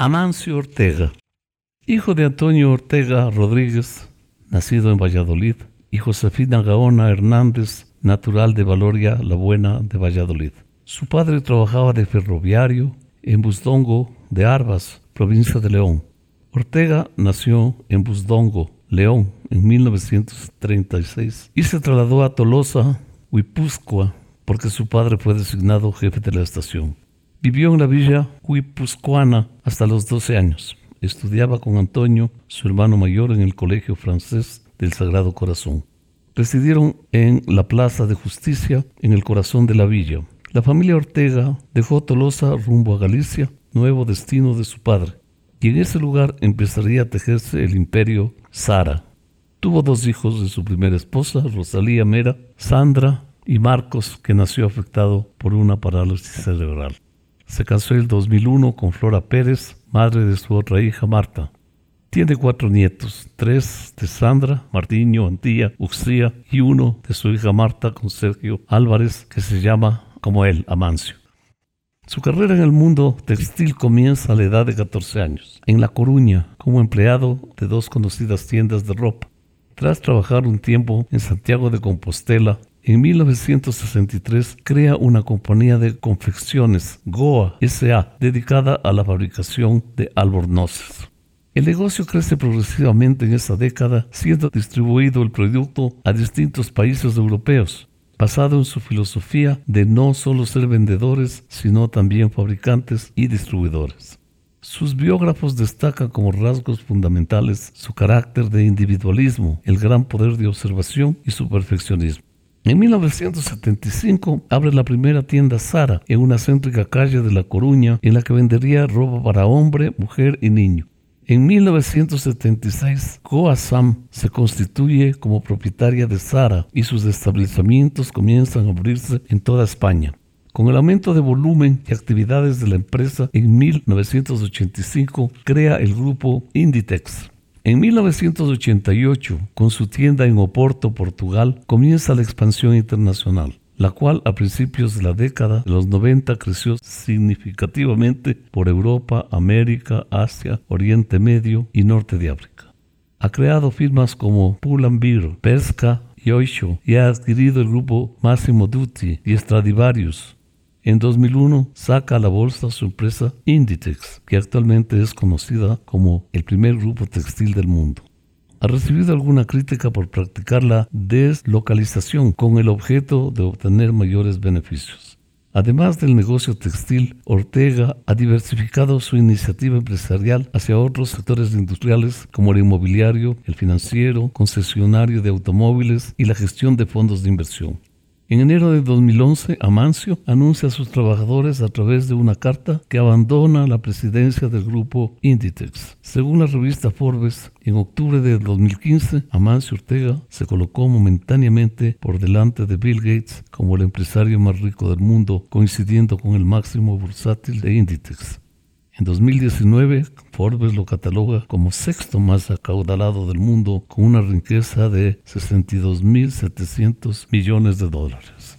Amancio Ortega, hijo de Antonio Ortega Rodríguez, nacido en Valladolid, y Josefina Gaona Hernández, natural de Valoria la Buena de Valladolid. Su padre trabajaba de ferroviario en Busdongo de Arbas, provincia de León. Ortega nació en Busdongo, León, en 1936 y se trasladó a Tolosa, Huipúzcoa, porque su padre fue designado jefe de la estación. Vivió en la villa huipuzcoana hasta los 12 años. Estudiaba con Antonio, su hermano mayor, en el Colegio Francés del Sagrado Corazón. Residieron en la Plaza de Justicia, en el corazón de la villa. La familia Ortega dejó Tolosa rumbo a Galicia, nuevo destino de su padre, y en ese lugar empezaría a tejerse el imperio Sara. Tuvo dos hijos de su primera esposa, Rosalía Mera, Sandra y Marcos, que nació afectado por una parálisis cerebral. Se casó en el 2001 con Flora Pérez, madre de su otra hija Marta. Tiene cuatro nietos, tres de Sandra, Martiño, Antía, Uxía y uno de su hija Marta con Sergio Álvarez, que se llama como él, Amancio. Su carrera en el mundo textil comienza a la edad de 14 años, en La Coruña, como empleado de dos conocidas tiendas de ropa. Tras trabajar un tiempo en Santiago de Compostela, en 1963 crea una compañía de confecciones, Goa SA, dedicada a la fabricación de albornoces. El negocio crece progresivamente en esa década, siendo distribuido el producto a distintos países europeos, basado en su filosofía de no solo ser vendedores, sino también fabricantes y distribuidores. Sus biógrafos destacan como rasgos fundamentales su carácter de individualismo, el gran poder de observación y su perfeccionismo. En 1975 abre la primera tienda Sara en una céntrica calle de La Coruña en la que vendería ropa para hombre, mujer y niño. En 1976, Sam se constituye como propietaria de Sara y sus establecimientos comienzan a abrirse en toda España. Con el aumento de volumen y actividades de la empresa, en 1985 crea el grupo Inditex. En 1988, con su tienda en Oporto, Portugal, comienza la expansión internacional la cual a principios de la década de los 90 creció significativamente por Europa, América, Asia, Oriente Medio y Norte de África. Ha creado firmas como Pull&Bear, Pesca y Oisho y ha adquirido el grupo Massimo Dutti y Stradivarius. En 2001 saca a la bolsa su empresa Inditex, que actualmente es conocida como el primer grupo textil del mundo ha recibido alguna crítica por practicar la deslocalización con el objeto de obtener mayores beneficios. Además del negocio textil, Ortega ha diversificado su iniciativa empresarial hacia otros sectores industriales como el inmobiliario, el financiero, concesionario de automóviles y la gestión de fondos de inversión. En enero de 2011, Amancio anuncia a sus trabajadores a través de una carta que abandona la presidencia del grupo Inditex. Según la revista Forbes, en octubre de 2015, Amancio Ortega se colocó momentáneamente por delante de Bill Gates como el empresario más rico del mundo, coincidiendo con el máximo bursátil de Inditex. En 2019, Forbes lo cataloga como sexto más acaudalado del mundo con una riqueza de 62.700 millones de dólares.